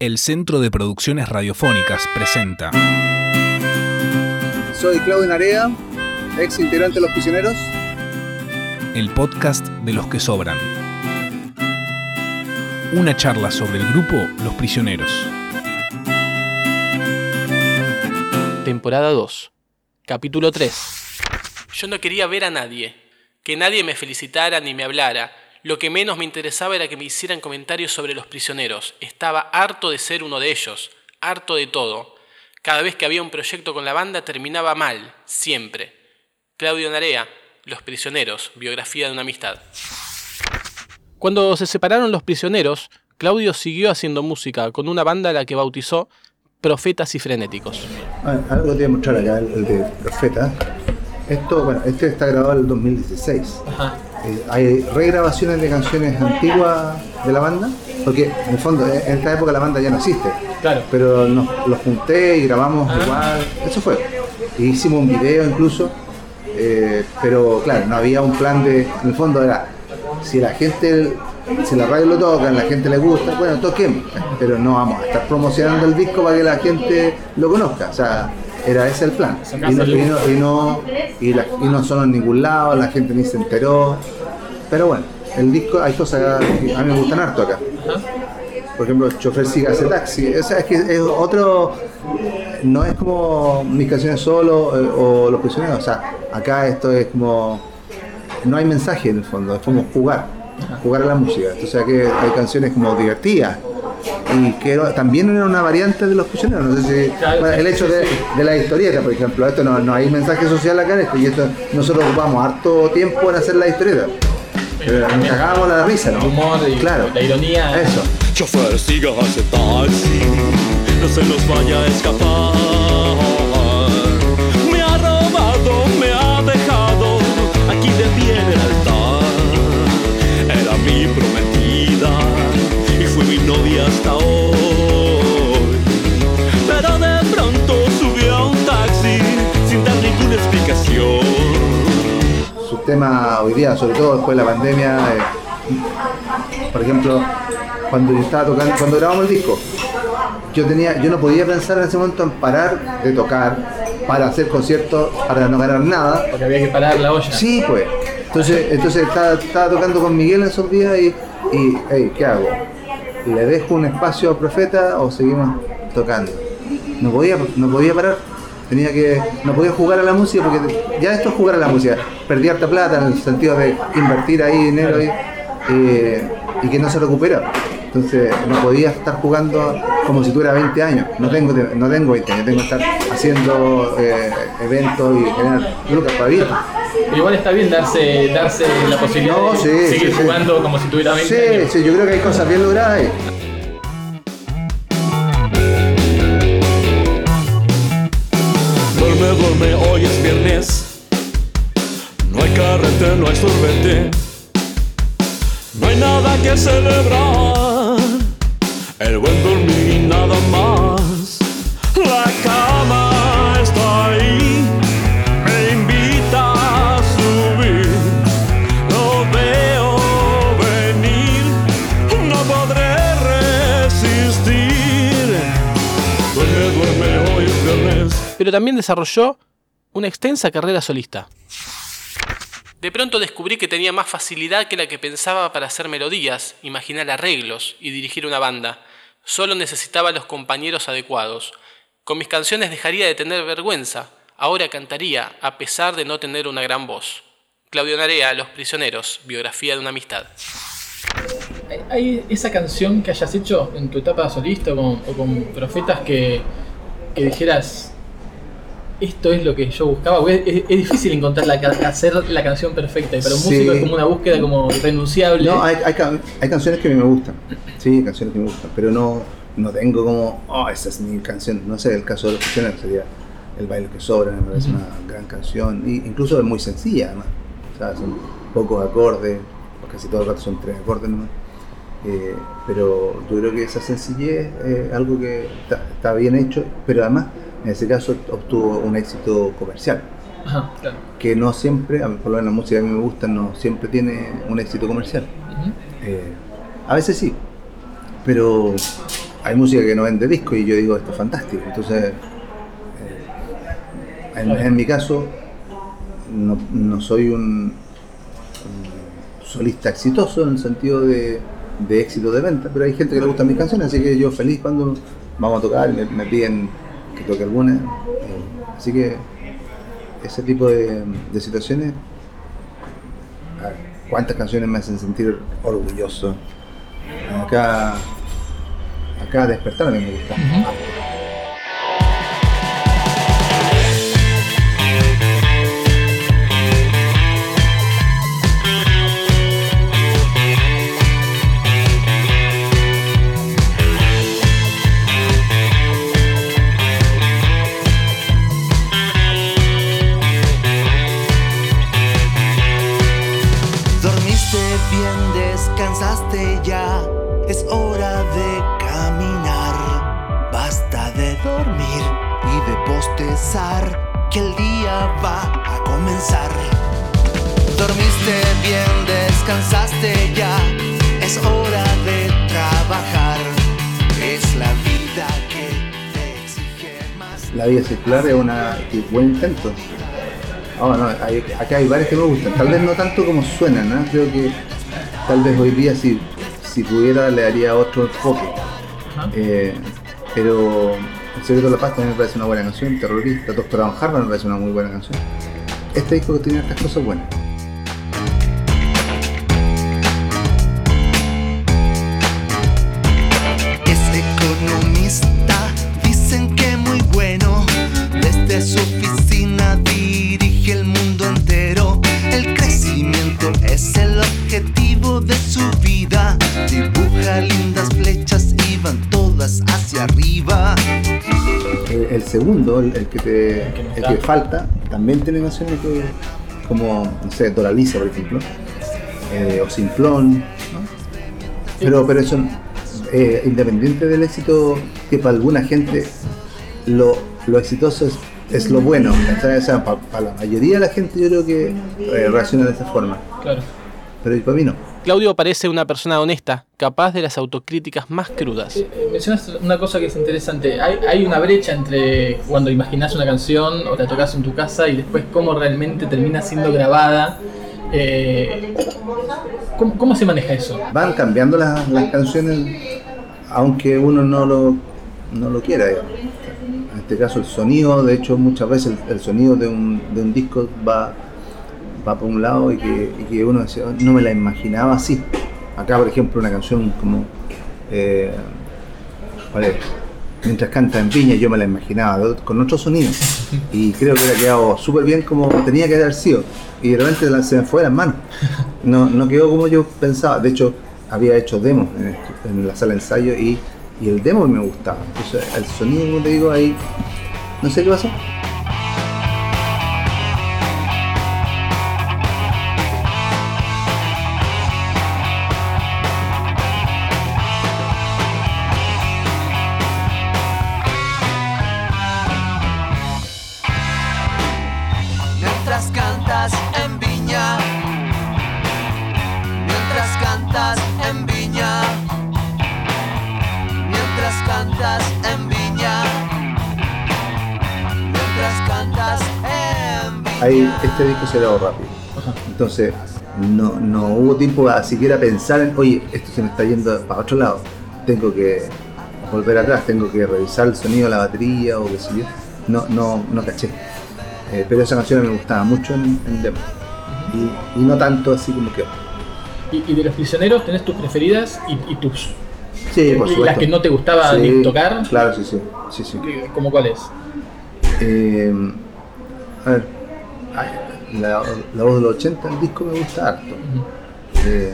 El Centro de Producciones Radiofónicas presenta Soy Claudio Narea, ex integrante de Los Prisioneros. el podcast de los que sobran. Una charla sobre el grupo Los Prisioneros. Temporada 2. Capítulo 3. Yo no quería ver a nadie. Que nadie me felicitara ni me hablara. Lo que menos me interesaba era que me hicieran comentarios sobre los prisioneros. Estaba harto de ser uno de ellos. Harto de todo. Cada vez que había un proyecto con la banda terminaba mal. Siempre. Claudio Narea. Los prisioneros. Biografía de una amistad. Cuando se separaron los prisioneros, Claudio siguió haciendo música con una banda a la que bautizó Profetas y Frenéticos. Ah, algo te voy a mostrar acá, el, de Profeta. Esto, bueno, este está grabado en el 2016. Eh, hay regrabaciones de canciones antiguas de la banda, porque en el fondo en esta época la banda ya no existe. Claro. Pero nos los junté y grabamos Ah. igual. Eso fue. E hicimos un video incluso. eh, pero claro, no había un plan de. En el fondo era. Si la gente. Si la radio lo toca, a la gente le gusta, bueno, toquemos. Pero no vamos a estar promocionando el disco para que la gente lo conozca. O sea, era ese el plan. Y no, y no, y no, y la- y no sonó en ningún lado, la gente ni se enteró. Pero bueno, el disco, hay cosas que a mí me gustan harto acá por ejemplo, Chofer siga ese taxi. O sea, es que es otro. No es como mis canciones solo eh, o Los Prisioneros. O sea, acá esto es como. No hay mensaje en el fondo, es como jugar. Jugar a la música. Sea, que hay canciones como divertidas. Y que era- también era una variante de Los Prisioneros. No sé si. Claro, bueno, el hecho de, de la historieta, por ejemplo. Esto no, no hay mensaje social acá en esto. Y esto nosotros ocupamos harto tiempo en hacer la historieta. Pero nos cagábamos la risa, ¿no? El humor y claro. la ironía. Eso. Chofer, siga ese taxi, no se nos vaya a escapar. Hasta hoy. Pero de pronto subió a un taxi sin dar ninguna explicación. su tema hoy día, sobre todo después de la pandemia, eh, por ejemplo, cuando yo estaba tocando, cuando grabamos el disco, yo tenía, yo no podía pensar en ese momento en parar de tocar para hacer conciertos, para no ganar nada. Porque había que parar la olla. Sí, pues. Entonces, entonces estaba, estaba tocando con Miguel en esos días y, y hey, ¿qué hago? ¿Le dejo un espacio a Profeta o seguimos tocando? No podía, no podía parar. Tenía que, no podía jugar a la música porque ya esto es jugar a la música. Perdí harta plata en el sentido de invertir ahí dinero y, eh, y que no se recupera. Entonces no podía estar jugando como si tuviera 20 años. No tengo, no tengo 20 años, tengo que estar haciendo eh, eventos y generar lucas para vivir. Igual está bien darse, darse la posibilidad No, de seguir sí, sí. jugando como si tuviera 20 Sí, años. sí, yo creo que hay cosas bien logradas ahí. Duerme, duerme, hoy es viernes. No hay carrete, no hay sorbete. No hay nada que celebrar. El buen dormir y nada más. La cama Pero también desarrolló una extensa carrera solista. De pronto descubrí que tenía más facilidad que la que pensaba para hacer melodías, imaginar arreglos y dirigir una banda. Solo necesitaba los compañeros adecuados. Con mis canciones dejaría de tener vergüenza. Ahora cantaría, a pesar de no tener una gran voz. Claudio Narea, Los Prisioneros, biografía de una amistad. ¿Hay esa canción que hayas hecho en tu etapa solista o con, o con profetas que, que dijeras, esto es lo que yo buscaba? Porque es, es difícil encontrar la, hacer la canción perfecta, para un Sí. músico es como una búsqueda como irrenunciable. No, hay, hay, can- hay canciones que a mí me gustan. Sí, canciones que me gustan. Pero no, no tengo como, oh, esa es mi canción. No sé, el caso de los prisioneros sería El baile que sobra, me parece una gran canción. Y incluso es muy sencilla, además. O sea, son pocos acordes, casi todo el rato son tres acordes nomás. Eh, pero yo creo que esa sencillez es algo que está bien hecho, pero además en ese caso obtuvo un éxito comercial. Ajá, claro. que no siempre, a mí, por lo menos la música que a mí me gusta, no siempre tiene un éxito comercial. Eh, a veces sí, pero hay música que no vende disco y yo digo, esto es fantástico. Entonces, eh, en, en mi caso, no, no soy un, un solista exitoso en el sentido de, de éxito de venta, pero hay gente que le gustan mis canciones, así que yo feliz cuando vamos a tocar, me, me piden que toque alguna. eh, así que ese tipo de, situaciones, ¿cuántas canciones me hacen sentir orgulloso? Acá, acá despertar a mí me gusta. Dormiste bien, descansaste ya, es hora de trabajar. Es la vida que te exige más. La vida circular es una, un buen intento. Ah, no, hay- acá hay varias que me gustan, tal vez no tanto como suenan, ¿no? creo que tal vez hoy día si, si pudiera le daría otro enfoque. Eh, pero El secreto de la paz también me parece una buena canción, Terrorista, Doctor Van Harvard me parece una muy buena canción. Este disco tiene estas cosas buenas. Es el objetivo de su vida. Dibuja lindas flechas y van todas hacia arriba. El, el segundo, el, el que te, El que el falta, también tiene canciones que, como, no sé, Doraliza, por ejemplo, eh, o Simplón, ¿no? pero, pero eso, eh, independiente del éxito, que para alguna gente lo, lo exitoso es, es lo bueno, o sea, para, la mayoría de la gente yo creo que eh, reacciona de esa forma, Claro. pero para mí no. Claudio parece una persona honesta, capaz de las autocríticas más crudas. Eh, eh, Mencionas una cosa que es interesante. Hay, hay una brecha entre cuando imaginas una canción o la tocas en tu casa y después cómo realmente termina siendo grabada. Eh, ¿cómo, cómo se maneja eso? van cambiando las, las canciones aunque uno no lo, no lo quiera. digamos. Este caso el sonido, de hecho muchas veces el, el sonido de un, de un disco va, va por un lado y que, y que uno decía, "Oh, no me la imaginaba así. Acá por ejemplo una canción como eh, ¿cuál es? Mientras canta en Viña yo me la imaginaba con otro sonido y creo que hubiera quedado súper bien como tenía que haber sido y de repente se me fue las manos no, no quedó como yo pensaba. De hecho, había hecho demos en, en la sala de ensayo y, y el demo me gustaba. Entonces, el sonido, como te digo, ahí, no sé qué pasó. Ahí este disco se grabó rápido. Entonces, no, no hubo tiempo a siquiera pensar en, oye, esto se me está yendo para otro lado. Tengo que volver atrás, tengo que revisar el sonido de la batería o qué sé yo. No, no, no caché. Eh, pero esa canción me gustaba mucho en, en demo. Y, y no tanto así como que. Y, y de los prisioneros tenés tus preferidas y, y tus. Sí, por supuesto. las que no te gustaba Sí, ni tocar. Claro, sí, sí. sí, sí. ¿Qué- ¿Cómo cuál es? Eh, a ver, la, la voz de los 80, el disco me gusta harto. Eh,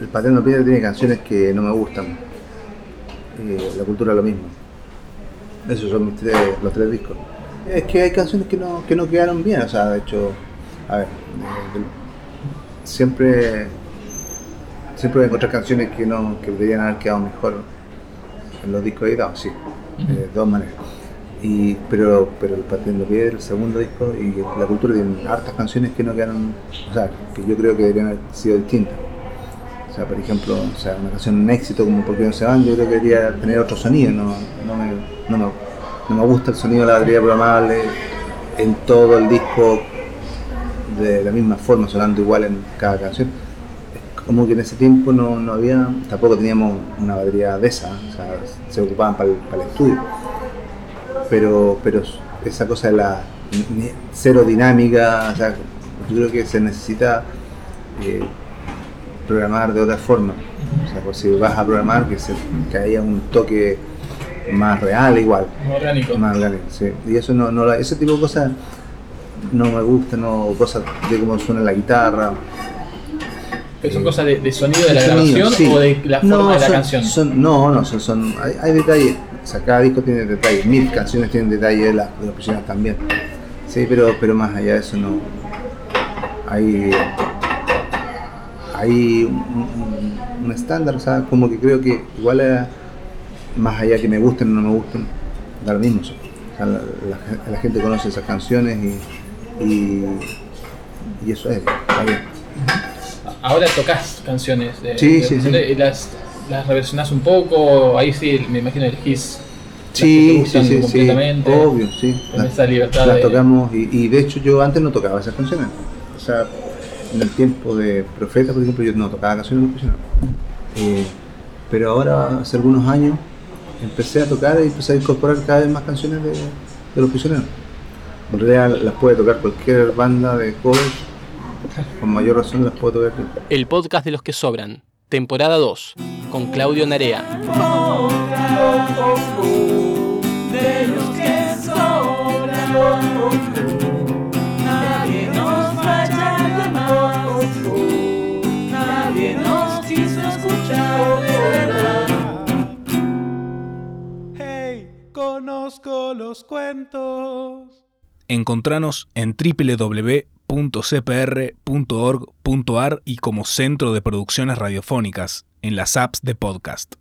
el Paterno Piedra tiene canciones que no me gustan. Eh, la cultura lo mismo. Esos son mis tres, los tres discos. Es que hay canciones que no, que no quedaron bien, o sea, de hecho, a ver, eh, siempre, siempre voy a encontrar canciones que no, que deberían haber quedado mejor en los discos editados, sí, de todas maneras. Y, pero, pero el Partiendo Piedra, el segundo disco, y la cultura tienen hartas canciones que no quedaron, o sea, que yo creo que deberían haber sido distintas. sea, por ejemplo, o sea, una canción un éxito como Porque no se van, yo creo que debería tener otro sonido, no, no, me, no, me, no me gusta el sonido de la batería programable en todo el disco de la misma forma, sonando igual en cada canción. Como que en ese tiempo no, no había, tampoco teníamos una batería de esa, o sea, se ocupaban para el estudio. Pero, pero esa cosa de la cero dinámica, o sea, yo creo que se necesita eh, programar de otra forma. O sea, pues si vas a programar, que, se, que haya un toque más real igual. Orgánico. Más orgánico, sí. Y eso no, no ese tipo de cosas no me gusta, no cosas de cómo suena la guitarra. ¿Pero son cosas de, de sonido de la sonido, grabación sí. o de la forma No, de la son- canción? son- no, no, son, son- hay, hay detalles. O sea, cada disco tiene detalles, mil canciones tienen detalles, de, la- de los prisioneros también. Sí, pero, pero más allá de eso no. Hay. Hay un, un- un estándar, o sea, como que creo que igual eh, más allá que me gusten o no me gusten, da lo mismo. O sea, la, la- la gente conoce esas canciones y, y, y eso es, está bien. Ahora tocas canciones. de- Sí, de- sí, de- las, las reversionás un poco, ahí sí, me imagino elegís. Sí, sí, sí, sí, obvio, sí. Con Las- esa libertad las de- tocamos y, y de hecho yo antes no tocaba esas canciones. O sea, en el tiempo de Profeta, por ejemplo, yo no tocaba canciones de los prisioneros. Eh, pero ahora, hace algunos años, empecé a tocar y empecé a incorporar cada vez más canciones de, de los prisioneros. En realidad las puede tocar cualquier banda de covers, con mayor razón las puedo tocar. El podcast de los que sobran, temporada 2, con Claudio Narea. Nadie nos falla jamás. Nadie nos quiso escuchar de verdad. Hey, conozco los cuentos. Encontranos en www.cpr.org.ar y como Centro de Producciones Radiofónicas en las apps de podcast.